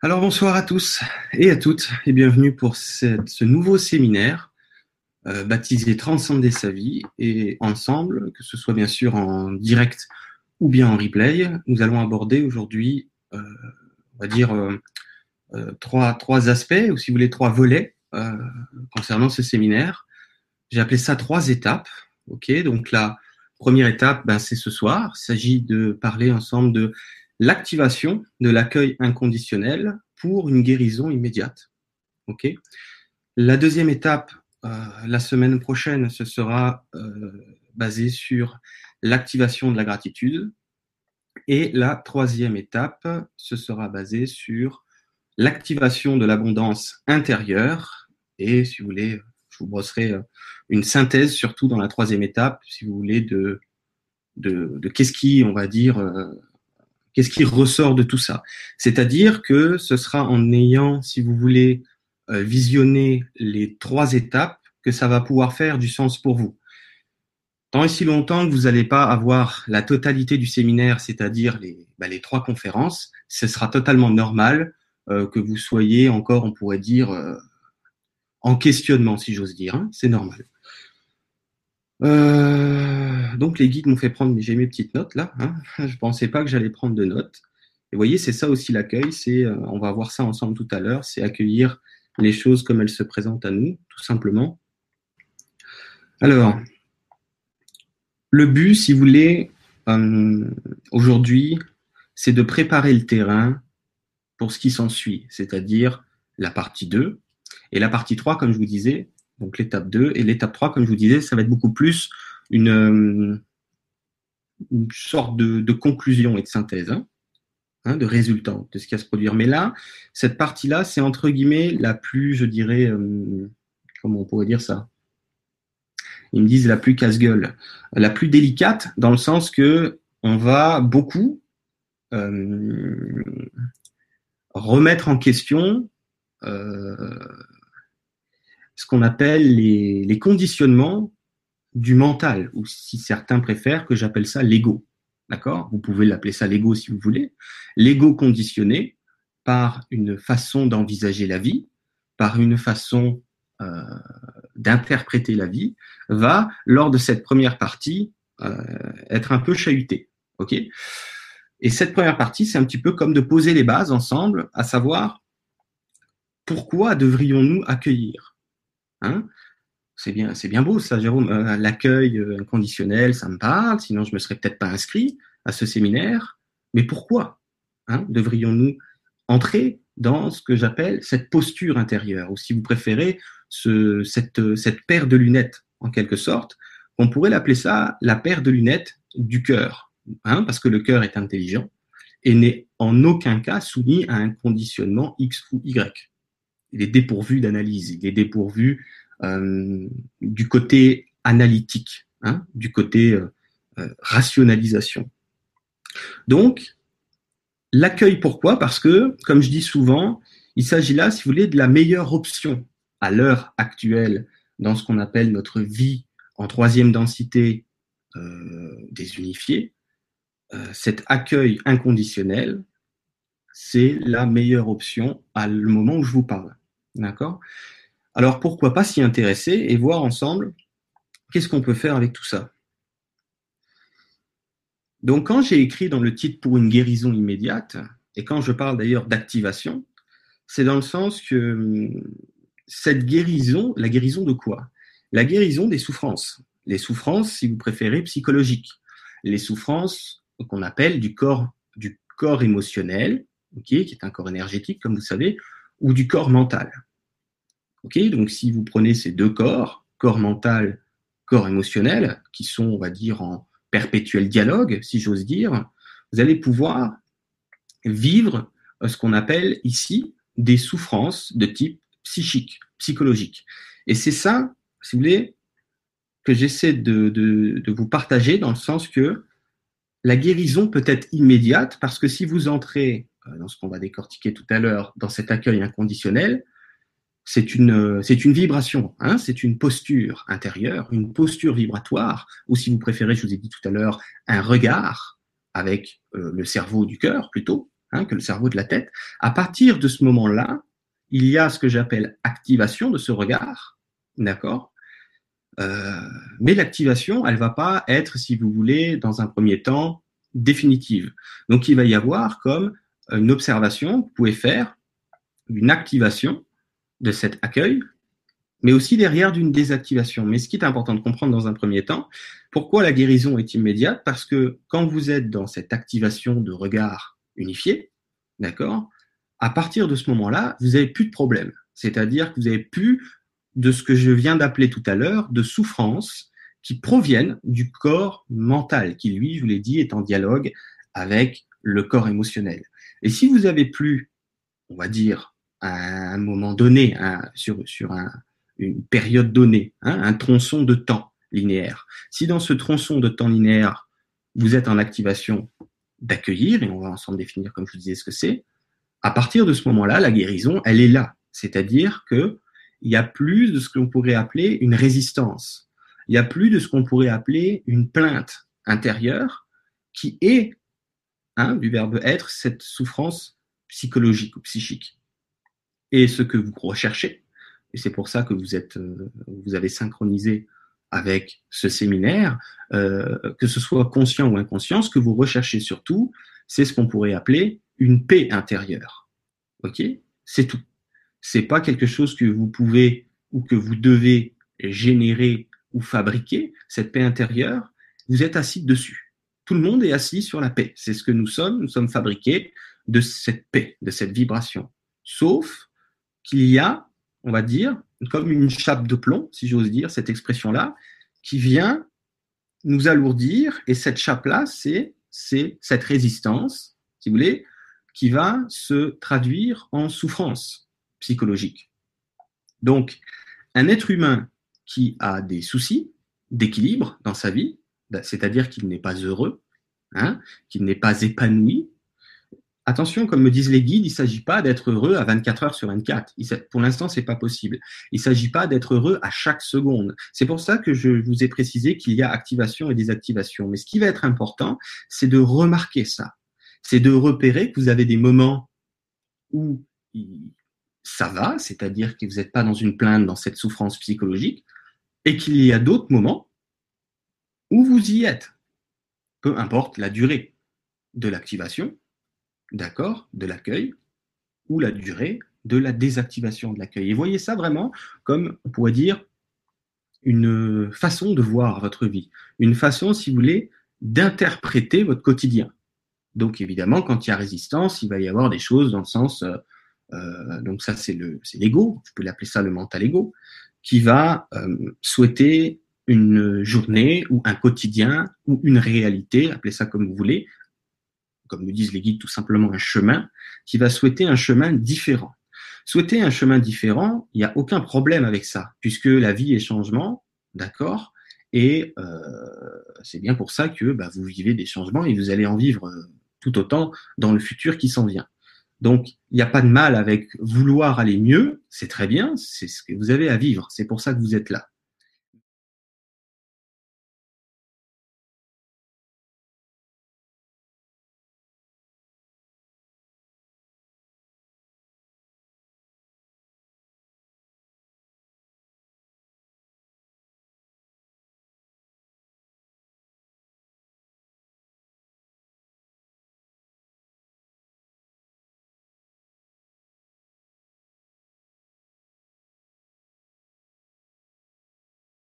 Alors bonsoir à tous et à toutes et bienvenue pour ce nouveau séminaire euh, baptisé Transcender sa vie et ensemble, que ce soit bien sûr en direct ou bien en replay, nous allons aborder aujourd'hui, euh, on va dire, euh, euh trois, trois aspects ou si vous voulez trois volets euh, concernant ce séminaire. J'ai appelé ça trois étapes. Ok, donc la première étape, ben, c'est ce soir. Il s'agit de parler ensemble de l'activation de l'accueil inconditionnel pour une guérison immédiate. Ok. La deuxième étape, euh, la semaine prochaine, ce sera euh, basé sur l'activation de la gratitude. Et la troisième étape, ce sera basé sur l'activation de l'abondance intérieure. Et si vous voulez, je vous brosserai euh, une synthèse, surtout dans la troisième étape, si vous voulez, de, de, de qu'est-ce qui, on va dire, euh, Qu'est-ce qui ressort de tout ça? C'est-à-dire que ce sera en ayant, si vous voulez, euh, visionné les trois étapes que ça va pouvoir faire du sens pour vous. Tant et si longtemps que vous n'allez pas avoir la totalité du séminaire, c'est-à-dire les, bah, trois conférences, ce sera totalement normal euh, que vous soyez encore, on pourrait dire, euh, en questionnement, si j'ose dire. Hein, c'est normal. Euh, donc les guides m'ont fait prendre, j'ai mes petites notes là. Hein. Je pensais pas que j'allais prendre de notes. Et vous voyez, c'est ça aussi l'accueil. C'est, euh, on va voir ça ensemble tout à l'heure. C'est accueillir les choses comme elles se présentent à nous, tout simplement. Alors, le but, si vous voulez, euh, aujourd'hui, c'est de préparer le terrain pour ce qui s'ensuit, c'est-à-dire la partie 2. Et la partie 3, comme je vous disais, donc l'étape 2. Et l'étape 3, comme je vous disais, ça va être beaucoup plus une, euh, une sorte de, de, conclusion et de synthèse, hein, hein, de résultat de ce qui va se produire. Mais là, cette partie-là, c'est entre guillemets la plus, je dirais, euh, comment on pourrait dire ça? Ils me disent la plus casse-gueule, la plus délicate, dans le sens que on va beaucoup euh, remettre en question euh, ce qu'on appelle les, conditionnements du mental, ou si certains préfèrent que j'appelle ça l'ego. D'accord? Vous pouvez l'appeler ça l'ego si vous voulez. L'ego conditionné par une façon d'envisager la vie, par une façon euh, d'interpréter la vie, va, lors de cette première partie, euh, être un peu chahuté. OK? Et cette première partie, c'est un petit peu comme de poser les bases ensemble, à savoir pourquoi devrions-nous accueillir? Hein c'est bien, c'est bien beau ça, Jérôme. Euh, L'accueil euh, inconditionnel, ça me parle. Sinon, je me serais peut-être pas inscrit à ce séminaire. Mais pourquoi hein, devrions-nous entrer dans ce que j'appelle cette posture intérieure, ou si vous préférez, cette, cette paire de lunettes, en quelque sorte, on pourrait l'appeler ça la paire de lunettes du cœur, hein, parce que le cœur est intelligent et n'est en aucun cas soumis à un conditionnement X ou Y il est dépourvu d'analyse, il est dépourvu euh, du côté analytique, hein, du côté euh, euh, rationalisation. Donc, l'accueil, pourquoi? Parce que, comme je dis souvent, il s'agit là, si vous voulez, de la meilleure option à l'heure actuelle dans ce qu'on appelle notre vie en troisième densité désunifiée. Cet accueil inconditionnel, c'est la meilleure option à le moment où je vous parle. D'accord? Alors pourquoi pas s'y intéresser et voir ensemble qu'est-ce qu'on peut faire avec tout ça? Donc quand j'ai écrit dans le titre pour une guérison immédiate, et quand je parle d'ailleurs d'activation, c'est dans le sens que hum, cette guérison, la guérison de quoi? La guérison des souffrances. Les souffrances, si vous préférez, psychologiques. Les souffrances qu'on appelle du corps, du corps émotionnel, qui est un corps énergétique, comme vous savez, ou du corps mental. Ok, donc si vous prenez ces deux corps, corps mental, corps émotionnel, qui sont, on va dire, en perpétuel dialogue, si j'ose dire, vous allez pouvoir vivre euh, ce qu'on appelle ici des souffrances de type psychique, psychologique. Et c'est ça, si vous voulez, que j'essaie de, de, de, vous partager dans le sens que la guérison peut être immédiate parce que si vous entrez euh, dans ce qu'on va décortiquer tout à l'heure, dans cet accueil inconditionnel, c'est une, c'est une vibration, hein, c'est une posture intérieure, une posture vibratoire, ou si vous préférez, je vous ai dit tout à l'heure, un regard avec euh, le cerveau du cœur plutôt, hein, que le cerveau de la tête. À partir de ce moment-là, il y a ce que j'appelle activation de ce regard, d'accord? Euh, Mais l'activation, elle va pas être, si vous voulez, dans un premier temps, définitive. Donc il va y avoir comme une observation, vous pouvez faire une activation de cet accueil, mais aussi derrière d'une désactivation. Mais ce qui est important de comprendre dans un premier temps, pourquoi la guérison est immédiate? Parce que quand vous êtes dans cette activation de regard unifié, d'accord, à partir de ce moment-là, vous n'avez plus de problème. C'est-à-dire que vous n'avez plus de ce que je viens d'appeler tout à l'heure, de souffrances qui proviennent du corps mental, qui lui, je vous l'ai dit, est en dialogue avec le corps émotionnel. Et si vous avez plus, on va dire, à un moment donné, sur, sur un, une période donnée, hein, un tronçon de temps linéaire. Si dans ce tronçon de temps linéaire, vous êtes en activation d'accueillir, et on va ensemble définir, comme je vous disais, ce que c'est, à partir de ce moment-là, la guérison, elle est là. C'est-à-dire que il y a plus de ce qu'on pourrait appeler une résistance. Il y a plus de ce qu'on pourrait appeler une plainte intérieure qui est, hein, du verbe être, cette souffrance psychologique ou psychique. Et ce que vous recherchez, et c'est pour ça que vous êtes, euh, vous avez synchronisé avec ce séminaire, euh, que ce soit conscient ou inconscient, ce que vous recherchez surtout, c'est ce qu'on pourrait appeler une paix intérieure. Ok? C'est tout. C'est pas quelque chose que vous pouvez ou que vous devez générer ou fabriquer. Cette paix intérieure, vous êtes assis dessus. Tout le monde est assis sur la paix. C'est ce que nous sommes. Nous sommes fabriqués de cette paix, de cette vibration. Sauf qu'il y a on va dire, comme une chape de plomb, si j'ose dire cette expression-là, qui vient nous alourdir. Et cette chape-là, c'est, c'est cette résistance, si vous voulez, qui va se traduire en souffrance psychologique. Donc, un être humain qui a des soucis d'équilibre dans sa vie, c'est-à-dire qu'il n'est pas heureux, hein, qu'il n'est pas épanoui, Attention, comme me disent les guides, il ne s'agit pas d'être heureux à 24 heures sur 24. pour l'instant, c'est pas possible. Il ne s'agit pas d'être heureux à chaque seconde. C'est pour ça que je vous ai précisé qu'il y a activation et désactivation. Mais ce qui va être important, c'est de remarquer ça. C'est de repérer que vous avez des moments où ça va, c'est-à-dire que vous n'êtes pas dans une plainte, dans cette souffrance psychologique, et qu'il y a d'autres moments où vous y êtes. Peu importe la durée de l'activation, d'accord, de l'accueil, ou la durée de la désactivation de l'accueil. Et voyez ça vraiment comme, on pourrait dire, une façon de voir votre vie, une façon, si vous voulez, d'interpréter votre quotidien. Donc évidemment, quand il y a résistance, il va y avoir des choses dans le sens, euh, euh donc ça c'est le c'est l'ego, je peux l'appeler ça le mental ego, qui va euh, souhaiter une journée ou un quotidien ou une réalité, appelez ça comme vous voulez, comme nous disent les guides, tout simplement un chemin, qui va souhaiter un chemin différent. Souhaiter un chemin différent, il n'y a aucun problème avec ça, puisque la vie est changement, d'accord? Et euh, c'est bien pour ça que bah, vous vivez des changements et vous allez en vivre euh, tout autant dans le futur qui s'en vient. Donc, il n'y a pas de mal avec vouloir aller mieux, c'est très bien, c'est ce que vous avez à vivre, c'est pour ça que vous êtes là.